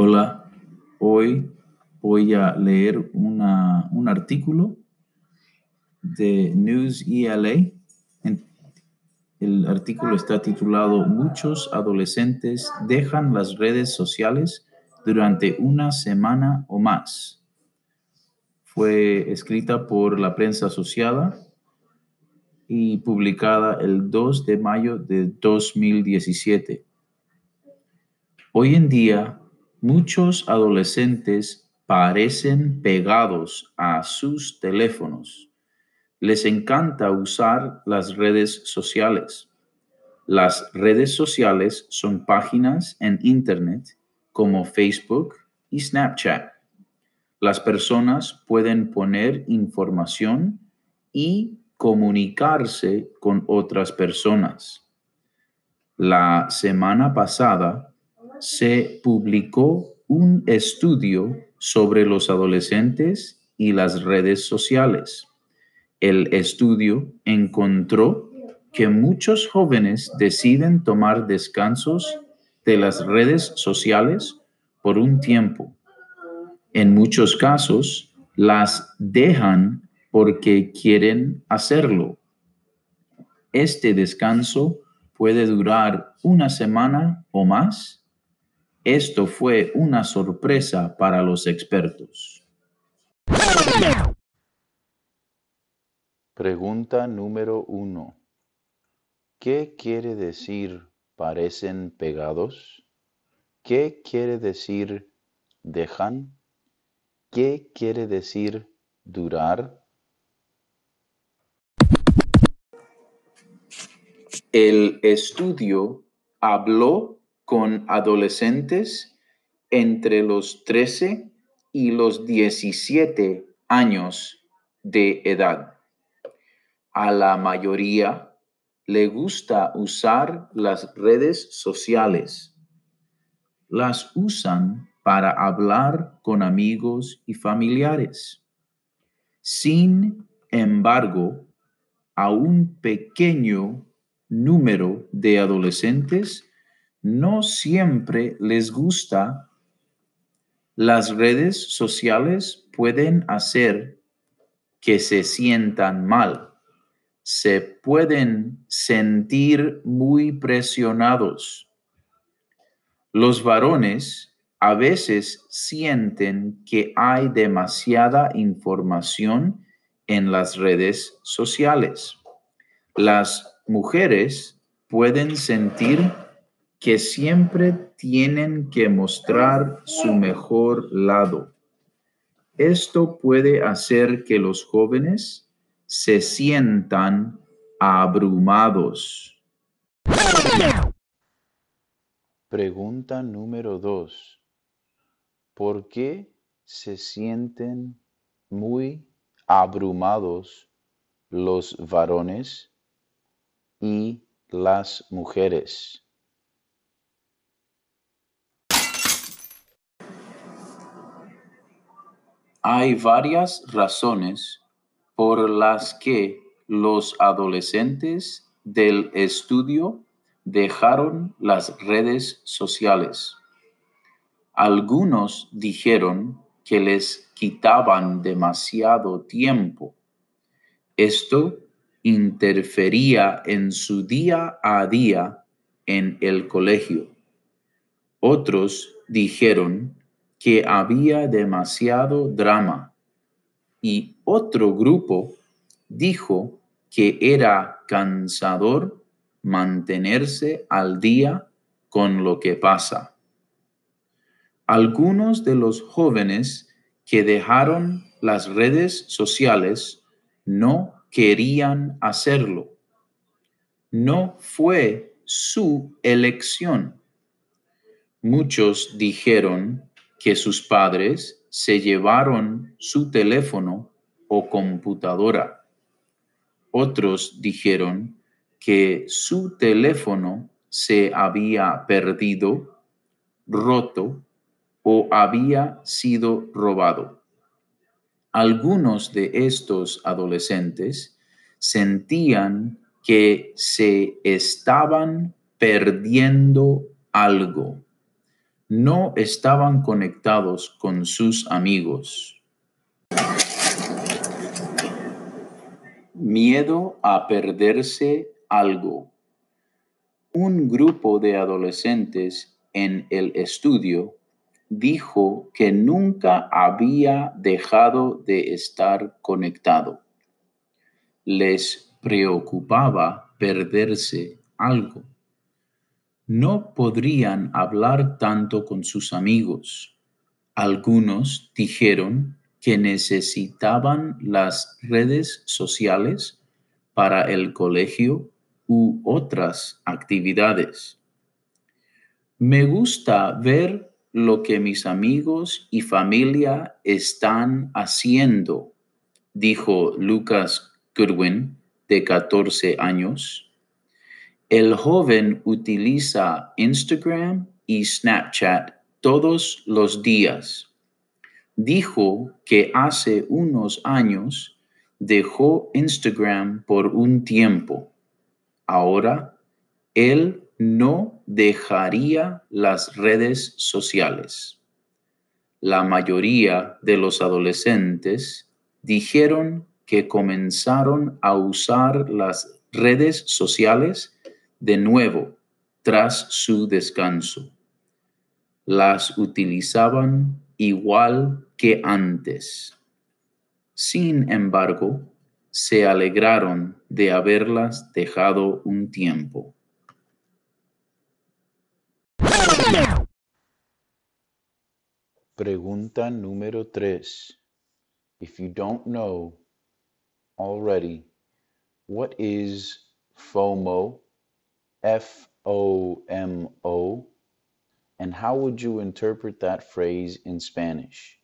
Hola, hoy voy a leer un artículo de News ELA. El artículo está titulado Muchos adolescentes dejan las redes sociales durante una semana o más. Fue escrita por la prensa asociada y publicada el 2 de mayo de 2017. Hoy en día, muchos adolescentes parecen pegados a sus teléfonos. Les encanta usar las redes sociales. Las redes sociales son páginas en Internet como Facebook y Snapchat. Las personas pueden poner información y comunicarse con otras personas. La semana pasada se publicó un estudio sobre los adolescentes y las redes sociales. El estudio encontró que muchos jóvenes deciden tomar descansos de las redes sociales por un tiempo. En muchos casos, las dejan porque quieren hacerlo. Este descanso puede durar una semana o más esto fue una sorpresa para los expertos. Pregunta número uno. ¿Qué quiere decir parecen pegados? ¿Qué quiere decir dejan? ¿Qué quiere decir durar? El estudio habló con adolescentes entre los 13 y los 17 años de edad. A la mayoría le gusta usar las redes sociales. Las usan para hablar con amigos y familiares. Sin embargo, a un pequeño número de adolescentes no siempre les gusta. Las redes sociales pueden hacer que se sientan mal. Se pueden sentir muy presionados. Los varones a veces sienten que hay demasiada información en las redes sociales. Las mujeres pueden sentir que siempre tienen que mostrar su mejor lado. Esto puede hacer que los jóvenes se sientan abrumados. Pregunta número dos. ¿Por qué se sienten muy abrumados los varones y las mujeres? Hay varias razones por las que los adolescentes del estudio dejaron las redes sociales. Algunos dijeron que les quitaban demasiado tiempo. Esto interfería en su día a día en el colegio. Otros dijeron que había demasiado drama y otro grupo dijo que era cansador mantenerse al día con lo que pasa. Algunos de los jóvenes que dejaron las redes sociales no querían hacerlo. No fue su elección. Muchos dijeron que sus padres se llevaron su teléfono o computadora. Otros dijeron que su teléfono se había perdido, roto o había sido robado. Algunos de estos adolescentes sentían que se estaban perdiendo algo no estaban conectados con sus amigos. Miedo a perderse algo. Un grupo de adolescentes en el estudio dijo que nunca había dejado de estar conectado. Les preocupaba perderse algo. No podrían hablar tanto con sus amigos. Algunos dijeron que necesitaban las redes sociales para el colegio u otras actividades. Me gusta ver lo que mis amigos y familia están haciendo, dijo Lucas Goodwin, de 14 años. El joven utiliza Instagram y Snapchat todos los días. Dijo que hace unos años dejó Instagram por un tiempo. Ahora él no dejaría las redes sociales. La mayoría de los adolescentes dijeron que comenzaron a usar las redes sociales de nuevo tras su descanso. Las utilizaban igual que antes. Sin embargo, se alegraron de haberlas dejado un tiempo. Pregunta número 3. If you don't know already, what is FOMO, F O M O, and how would you interpret that phrase in Spanish?